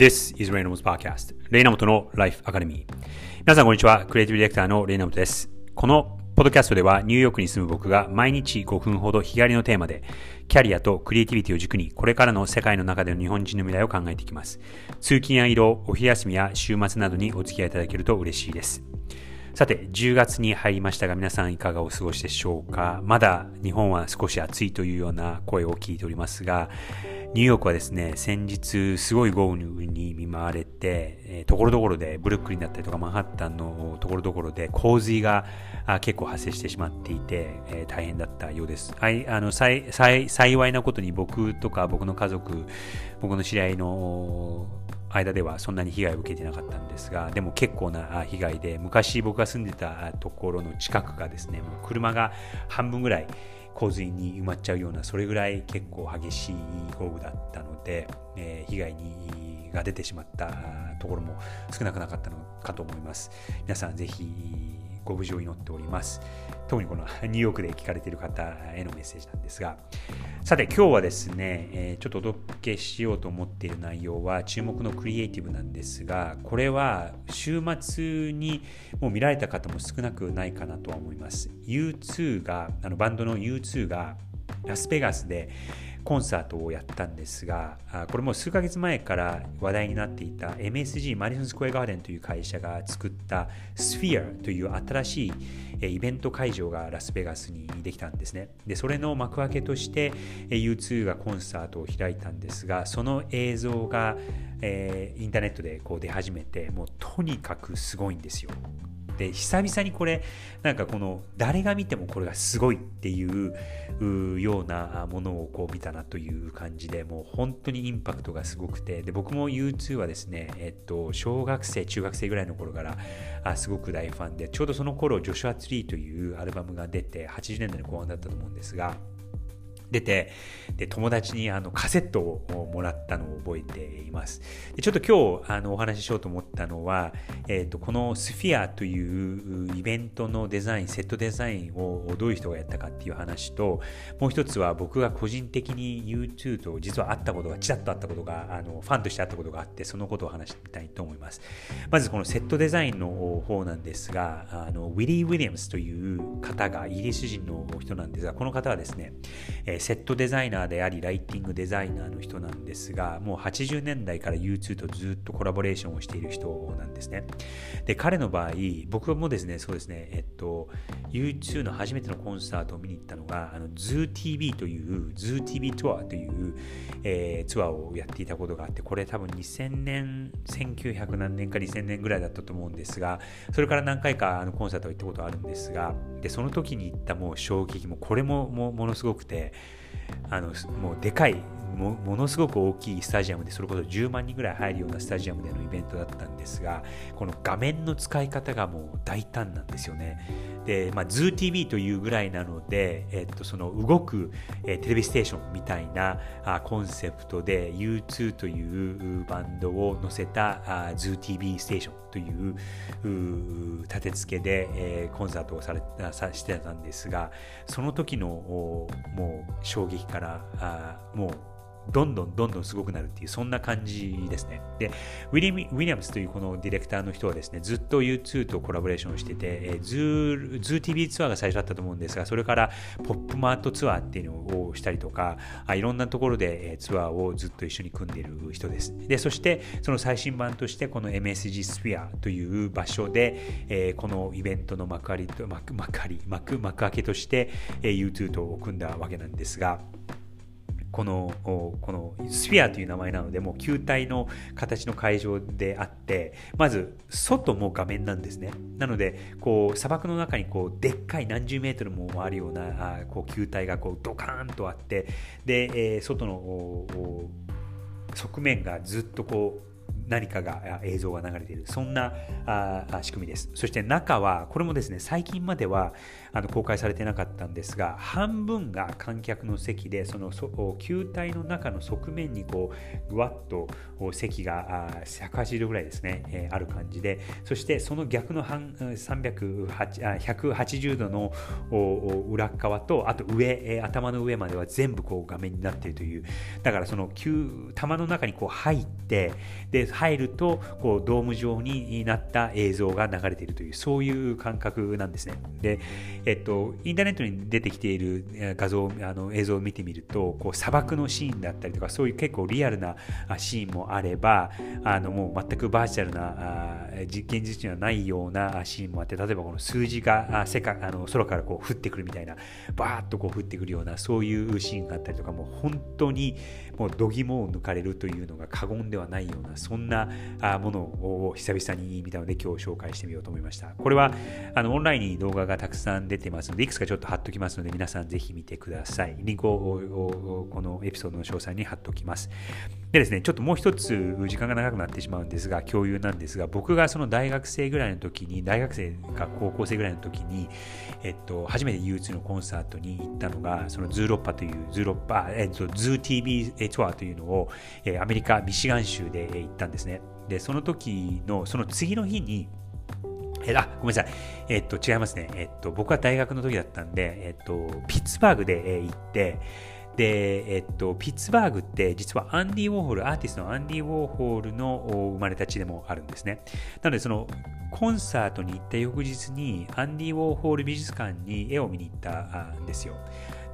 This is Reynolds Podcast レイナモトの Life Academy. 皆さんこんにちは。クリエイティブディレクターのレイナモトです。このポッドキャストではニューヨークに住む僕が毎日5分ほど日帰りのテーマでキャリアとクリエイティビティを軸にこれからの世界の中での日本人の未来を考えていきます。通勤や移動お昼休みや週末などにお付き合いいただけると嬉しいです。さて、10月に入りましたが、皆さんいかがお過ごしでしょうか。まだ日本は少し暑いというような声を聞いておりますが、ニューヨークはですね、先日すごい豪雨に見舞われて、えー、ところどころでブルックリンだったりとかマンハッタンのところどころで洪水が結構発生してしまっていて、えー、大変だったようです。はい、あの幸いなことに僕とか僕の家族、僕の知り合いの間ではそんなに被害を受けてなかったんですが、でも結構な被害で、昔僕が住んでたところの近くがですね、もう車が半分ぐらい洪水に埋まっちゃうようなそれぐらい結構激しい豪雨だったので、えー、被害にが出てしまったところも少なくなかったのかと思います。皆さんぜひご無事を祈っております。特にこのニューヨークで聞かれている方へのメッセージなんですがさて今日はですね、えちょっとお届けしようと思っている内容は注目のクリエイティブなんですがこれは週末にもう見られた方も少なくないかなとは思います。U2 があのバンドの U2 2がラスベガスでコンサートをやったんですが、これも数ヶ月前から話題になっていた MSG マリソンスクエアガーデンという会社が作ったスフィアという新しいイベント会場がラスベガスにできたんですね。で、それの幕開けとして U2 がコンサートを開いたんですが、その映像が、えー、インターネットでこう出始めて、もうとにかくすごいんですよ。で久々にこれなんかこの誰が見てもこれがすごいっていうようなものをこう見たなという感じでもう本当にインパクトがすごくてで僕も U2 はですね、えっと、小学生中学生ぐらいの頃からあすごく大ファンでちょうどその頃ジョシュア・ツリーというアルバムが出て80年代の後半だったと思うんですが出てで友達にあのカセットをもらったのを覚えています。でちょっと今日あのお話ししようと思ったのは、えーと、このスフィアというイベントのデザインセットデザインをどういう人がやったかっていう話ともう一つは僕が個人的に YouTube と実は会ったことがちらっと会ったことがあのファンとして会ったことがあってそのことを話したいと思います。まずこのセットデザインの方なんですがあのウィリー・ウィリアムスという方がイギリス人の人なんですがこの方はですね、セットデザイナーでありライティングデザイナーの人なんですがもう80年代から U2 とずっとコラボレーションをしている人なんですね。で彼の場合僕もですねそうですねえっと U2 の初めてのコンサートを見に行ったのがあの ZooTV という ZooTV ツアーという、えー、ツアーをやっていたことがあってこれ多分2000年1900何年か2000年ぐらいだったと思うんですがそれから何回かあのコンサートを行ったことあるんですがでその時に行ったもう衝撃もこれもものすごくてあのもうでかいものすごく大きいスタジアムでそれこそ10万人ぐらい入るようなスタジアムでのイベントだったんですがこの画面の使い方がもう大胆なんですよね。で、まあ、ZooTV というぐらいなので、えっと、その動く、え、テレビステーションみたいなあコンセプトで U2 というバンドを載せたあ ZooTV ステーションという立て付けで、えー、コンサートをされさしてたんですがその時のもう衝撃からあもうどんどんどんどんすごくなるっていう、そんな感じですね。で、ウィリウィリアムスというこのディレクターの人はですね、ずっと U2 とコラボレーションしてて、えー、 Zoo、Zoo TV ツアーが最初だったと思うんですが、それからポップマートツアーっていうのをしたりとか、あいろんなところでツアーをずっと一緒に組んでいる人です。で、そしてその最新版としてこの MSG スフィアという場所で、えー、このイベントの幕張と幕幕張幕幕開けとして、えー、U2 と組んだわけなんですが、このこのスフィアという名前なのでもう球体の形の会場であってまず外も画面なんですね。なのでこう砂漠の中にこうでっかい何十メートルもあるようなこう球体がこうドカーンとあってで、外の側面がずっとこう何かが映像が流れている。そんな仕組みです。そして中はこれもですね最近まではあの公開されてなかったんですが半分が観客の席でその球体の中の側面にこうぐわっと席が180度ぐらいですね、えー、ある感じでそしてその逆の半180度の裏側とあと上頭の上までは全部こう画面になっているという。だからその球球の中にこう入ってで入るとこうドーム状になった映像が流れているというそういう感覚なんですね。でえっと、インターネットに出てきている画像あの映像を見てみるとこう砂漠のシーンだったりとかそういう結構リアルなシーンもあればあのもう全くバーチャルな現実にはないようなシーンもあって例えばこの数字が世界あの空からこう降ってくるみたいなバーッとこう降ってくるようなそういうシーンがあったりとかもう本当にもう度肝を抜かれるというのが過言ではないようなそんななものを久々に見たので今日紹介してみようと思いましたこれはあのオンラインに動画がたくさん出てますので、いくつかちょっと貼っときますので、皆さんぜひ見てください。リンクをこのエピソードの詳細に貼っときます。でですね、ちょっともう一つ時間が長くなってしまうんですが、共有なんですが、僕がその大学生ぐらいの時に、大学生か高校生ぐらいの時に、えっと、初めて U2 のコンサートに行ったのが、その Zooropa という、 Zooropa、えっと、 Zoo TV ツアーというのを、えアメリカ・ミシガン州で行ったんですね。で、その時の、その次の日に、えあ、ごめんなさい。えっと、違いますね。えっと、僕は大学の時だったんで、えっと、ピッツバーグで、え行って、で、えっと、ピッツバーグって実はアンディ・ウォーホル、アーティストのアンディ・ウォーホルの生まれた地でもあるんですね。なので、そのコンサートに行った翌日にアンディ・ウォーホル美術館に絵を見に行ったんですよ。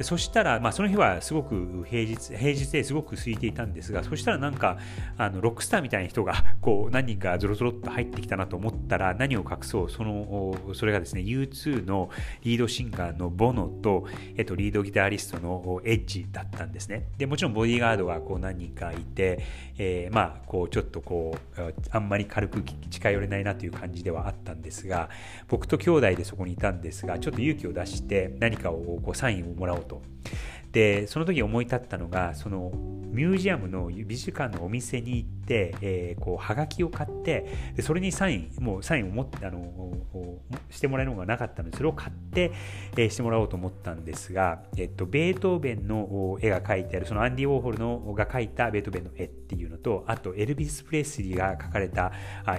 そしたら、まあ、その日はすごく平日、平日ですごく空いていたんですが、そしたらなんか、あのロックスターみたいな人がこう何人かゾロゾロっと入ってきたなと思ったら、何を隠そう、その、それがですね、U2 のリードシンガーのボノと、えっと、リードギタリストのエッジだったんですね。で、もちろんボディーガードがこう何人かいて、えー、まあ、こう、ちょっとこう、あんまり軽く近寄れないなという感じではあったんですが、僕と兄弟でそこにいたんですが、ちょっと勇気を出して何かをこうサインをもらおうと。でその時思い立ったのがそのミュージアムの美術館のお店に行って、えー、こうはがきを買ってでそれにサインもうサインを持ってあのしてもらえるのがなかったのでそれを買って、えー、してもらおうと思ったんですが、えっと、ベートーベンの絵が描いてあるそのアンディ・ウォーホルのが描いたベートーベンの絵っていうのとあとエルビス・プレスリーが描かれた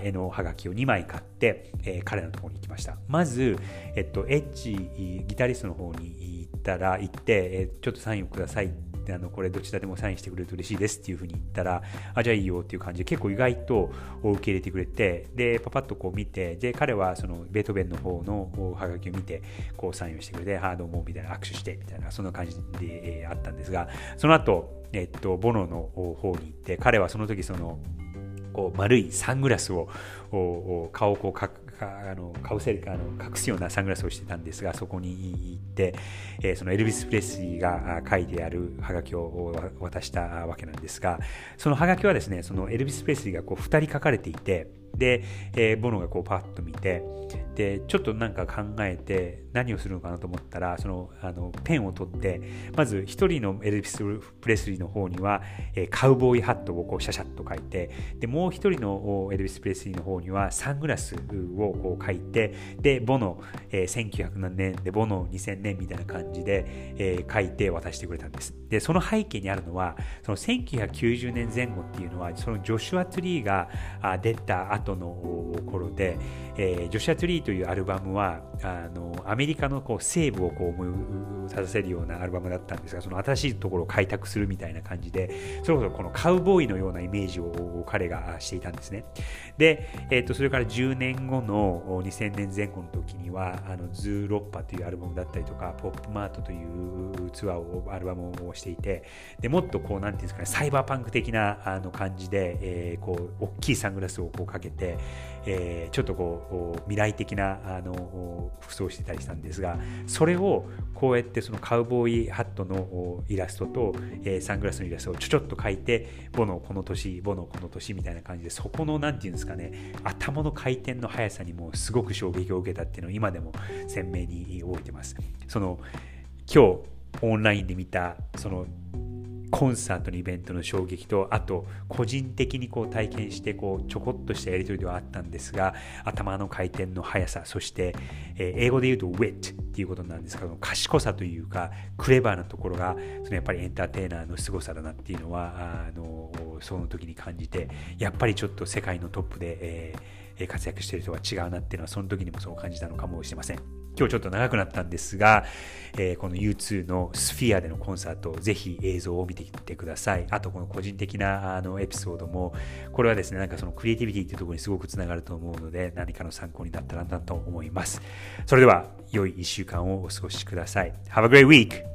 絵のはがきを2枚買って、えー、彼のところに行きましたまず、えっと、エッジギタリストの方にったら、行って、えちょっとサインをください。って、あの、これどちらでもサインしてくれると嬉しいですっていうふうに言ったら、あ、じゃあいいよっていう感じで結構意外と受け入れてくれて、で、パパッとこう見て、で、彼はそのベートーベンの方のハガキを見て、こうサインをしてくれて、ハードもみたいな握手してみたいな、そんな感じで、え、あったんですが、その後、えっと、ボノの方に行って、彼はその時その、こう丸いサングラスを顔をこうかあのかぶせるあの隠すようなサングラスをしてたんですがそこに行って、えー、そのエルヴィス・プレスリーが書いてあるハガキを渡したわけなんですがそのハガキはですねそのエルヴィス・プレスリーがこう2人書かれていてで、えー、ボノがこうパッと見てでちょっとなんか考えて何をするのかなと思ったらそのあのペンを取ってまず1人のエルビス・プレスリーの方には、えー、カウボーイハットをこうシャシャッと書いてでもう1人のエルビス・プレスリーの方にはサングラスをこう書いてでボノ、えー、1900何年でボノ2000年みたいな感じで、えー、書いて渡してくれたんです。でその背景にあるのはその1990年前後っていうのはその Joshua Tree が出た後の頃で、えー、 Joshua Tree というアルバムはあのアメリカのこう西部をこう思い立たせるようなアルバムだったんですがその新しいところを開拓するみたいな感じでそれこそこのカウボーイのようなイメージを彼がしていたんですね。で、えー、とそれから10年後の2000年前後の時にはあのズーロッパというアルバムだったりとかポップマートというツアーをアルバムをしていてでもっとこうなんていうんですかねサイバーパンク的なあの感じで、えー、こう大きいサングラスをこうかけてて、えー、ちょっとこう未来的なあの服装をしてたりしたんですがそれをこうやってそのカウボーイハットのイラストと、えー、サングラスのイラストをちょちょっと描いてボノこの年ボノこの年みたいな感じでそこの何て言うんですかね頭の回転の速さにもすごく衝撃を受けたっていうのを今でも鮮明に覚えてます。その今日オンラインで見たそのコンサートのイベントの衝撃と、あと、個人的にこう体験して、こう、ちょこっとしたやりとりではあったんですが、頭の回転の速さ、そして、えー、英語で言うと wit っていうことなんですけど、賢さというか、クレバーなところが、そのやっぱりエンターテイナーの凄さだなっていうのは、あの、その時に感じて、やっぱりちょっと世界のトップで、えー、活躍している人は違うなっていうのは、その時にもそう感じたのかもしれません。今日ちょっと長くなったんですが、えー、この U2 のスフィアでのコンサート、ぜひ映像を見ていってください。あと、この個人的なあのエピソードも、これはですね、なんかそのクリエイティビティっていうところにすごくつながると思うので、何かの参考になったらなと思います。それでは、良い1週間をお過ごしください。Have a great week!